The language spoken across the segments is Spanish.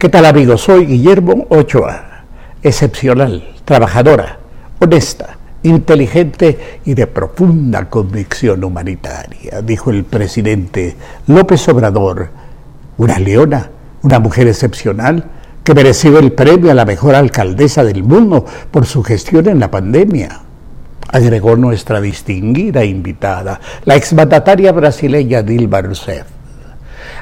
¿Qué tal amigos? Soy Guillermo Ochoa, excepcional, trabajadora, honesta, inteligente y de profunda convicción humanitaria, dijo el presidente López Obrador, una leona, una mujer excepcional que mereció el premio a la mejor alcaldesa del mundo por su gestión en la pandemia. Agregó nuestra distinguida invitada, la exmandataria brasileña Dilma Rousseff.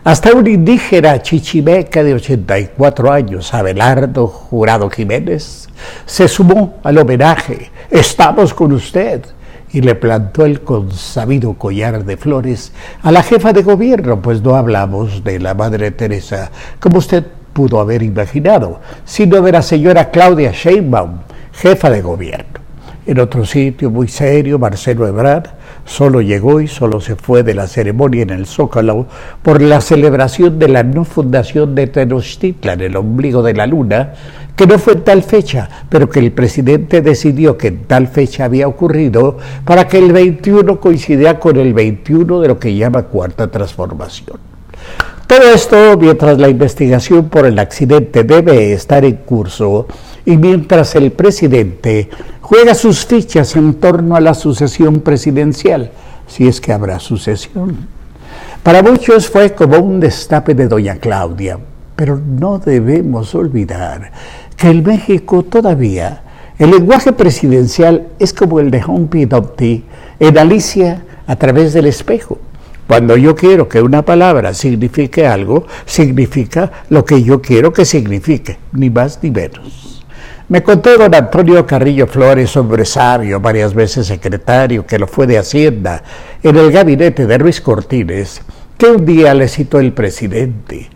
Hasta un indígena chichimeca de 84 años, Abelardo Jurado Jiménez, se sumó al homenaje. Estamos con usted. Y le plantó el consabido collar de flores a la jefa de gobierno, pues no hablamos de la Madre Teresa, como usted pudo haber imaginado, sino de la señora Claudia Sheinbaum, jefa de gobierno. En otro sitio muy serio, Marcelo Ebrard solo llegó y solo se fue de la ceremonia en el Zócalo por la celebración de la no fundación de Tenochtitlan, el ombligo de la luna, que no fue en tal fecha, pero que el presidente decidió que en tal fecha había ocurrido para que el 21 coincidiera con el 21 de lo que llama cuarta transformación. Todo esto mientras la investigación por el accidente debe estar en curso y mientras el presidente juega sus fichas en torno a la sucesión presidencial, si es que habrá sucesión. Para muchos fue como un destape de doña Claudia, pero no debemos olvidar que en México todavía el lenguaje presidencial es como el de Humpty Dumpty en Alicia a través del espejo. Cuando yo quiero que una palabra signifique algo, significa lo que yo quiero que signifique, ni más ni menos. Me contó don Antonio Carrillo Flores, hombre sabio, varias veces secretario, que lo fue de Hacienda, en el gabinete de Ruiz Cortines, que un día le citó el presidente.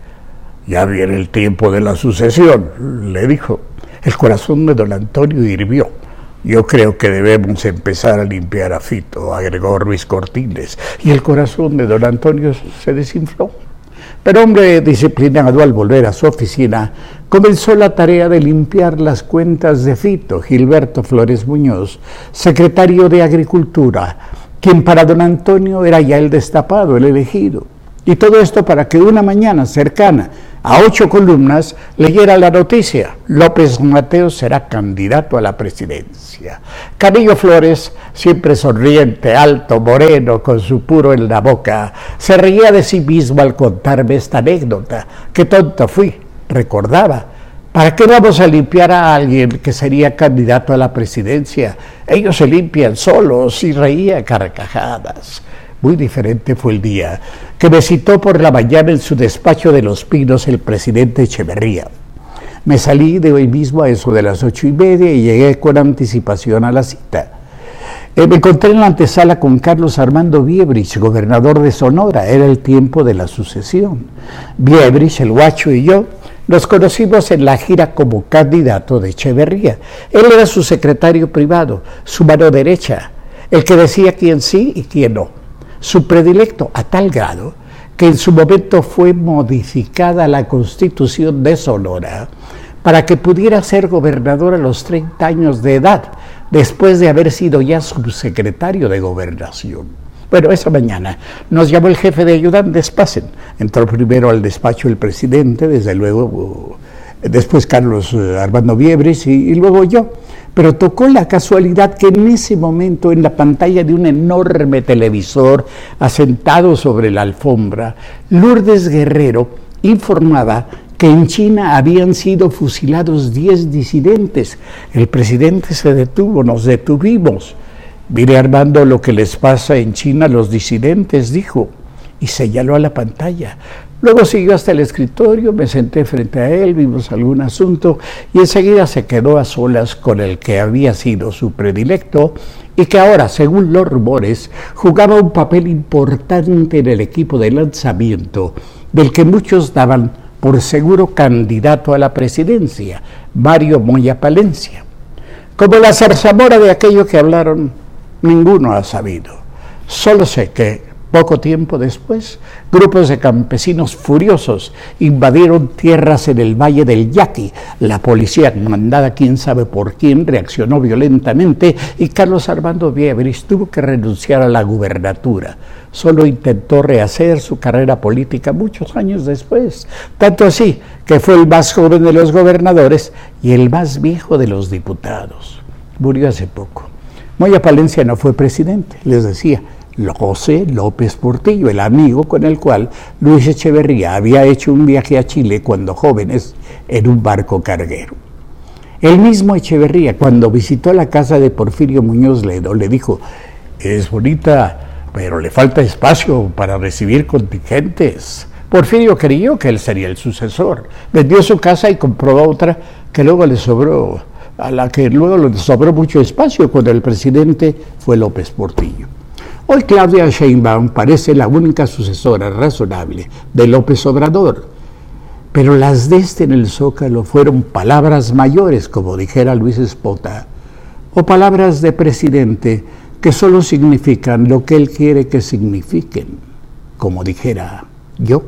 Ya viene el tiempo de la sucesión, le dijo. El corazón de don Antonio hirvió. Yo creo que debemos empezar a limpiar a Fito, agregó Ruiz Cortines, y el corazón de don Antonio se desinfló. Pero hombre disciplinado al volver a su oficina, comenzó la tarea de limpiar las cuentas de Fito, Gilberto Flores Muñoz, secretario de Agricultura, quien para don Antonio era ya el destapado, el elegido. Y todo esto para que una mañana cercana a ocho columnas leyera la noticia. López Mateo será candidato a la presidencia. Canillo Flores, siempre sonriente, alto, moreno, con su puro en la boca, se reía de sí mismo al contarme esta anécdota. Qué tonto fui, recordaba. ¿Para qué vamos a limpiar a alguien que sería candidato a la presidencia? Ellos se limpian solos y reía carcajadas. Muy diferente fue el día que me citó por la mañana en su despacho de Los Pinos el presidente Echeverría. Me salí de hoy mismo a eso de las ocho y media y llegué con anticipación a la cita. Eh, me encontré en la antesala con Carlos Armando Biebrich, gobernador de Sonora. Era el tiempo de la sucesión. Biebrich, el guacho y yo nos conocimos en la gira como candidato de Echeverría. Él era su secretario privado, su mano derecha, el que decía quién sí y quién no su predilecto a tal grado que en su momento fue modificada la constitución de Sonora para que pudiera ser gobernador a los 30 años de edad, después de haber sido ya subsecretario de gobernación. Bueno, esa mañana nos llamó el jefe de ayudantes, pasen. Entró primero al despacho el presidente, desde luego, después Carlos eh, Armando Viebres y luego yo. Pero tocó la casualidad que en ese momento en la pantalla de un enorme televisor asentado sobre la alfombra, Lourdes Guerrero informaba que en China habían sido fusilados 10 disidentes. El presidente se detuvo, nos detuvimos. Mire Armando lo que les pasa en China a los disidentes, dijo, y señaló a la pantalla. Luego siguió hasta el escritorio, me senté frente a él, vimos algún asunto y enseguida se quedó a solas con el que había sido su predilecto y que ahora, según los rumores, jugaba un papel importante en el equipo de lanzamiento, del que muchos daban por seguro candidato a la presidencia, Mario Moya Palencia. Como la zarzamora de aquello que hablaron, ninguno ha sabido. Solo sé que Poco tiempo después, grupos de campesinos furiosos invadieron tierras en el Valle del Yaqui. La policía, mandada quién sabe por quién, reaccionó violentamente y Carlos Armando Viebris tuvo que renunciar a la gubernatura. Solo intentó rehacer su carrera política muchos años después, tanto así que fue el más joven de los gobernadores y el más viejo de los diputados. Murió hace poco. Moya Palencia no fue presidente, les decía, José López Portillo, el amigo con el cual Luis Echeverría había hecho un viaje a Chile cuando jóvenes en un barco carguero. El mismo Echeverría, cuando visitó la casa de Porfirio Muñoz Ledo, le dijo, es bonita, pero le falta espacio para recibir contingentes. Porfirio creyó que él sería el sucesor. Vendió su casa y compró otra que luego le sobró, a la que luego le sobró mucho espacio cuando el presidente fue López Portillo. Hoy Claudia Sheinbaum parece la única sucesora razonable de López Obrador, pero las de este en el Zócalo fueron palabras mayores, como dijera Luis Espota, o palabras de presidente que solo significan lo que él quiere que signifiquen, como dijera yo.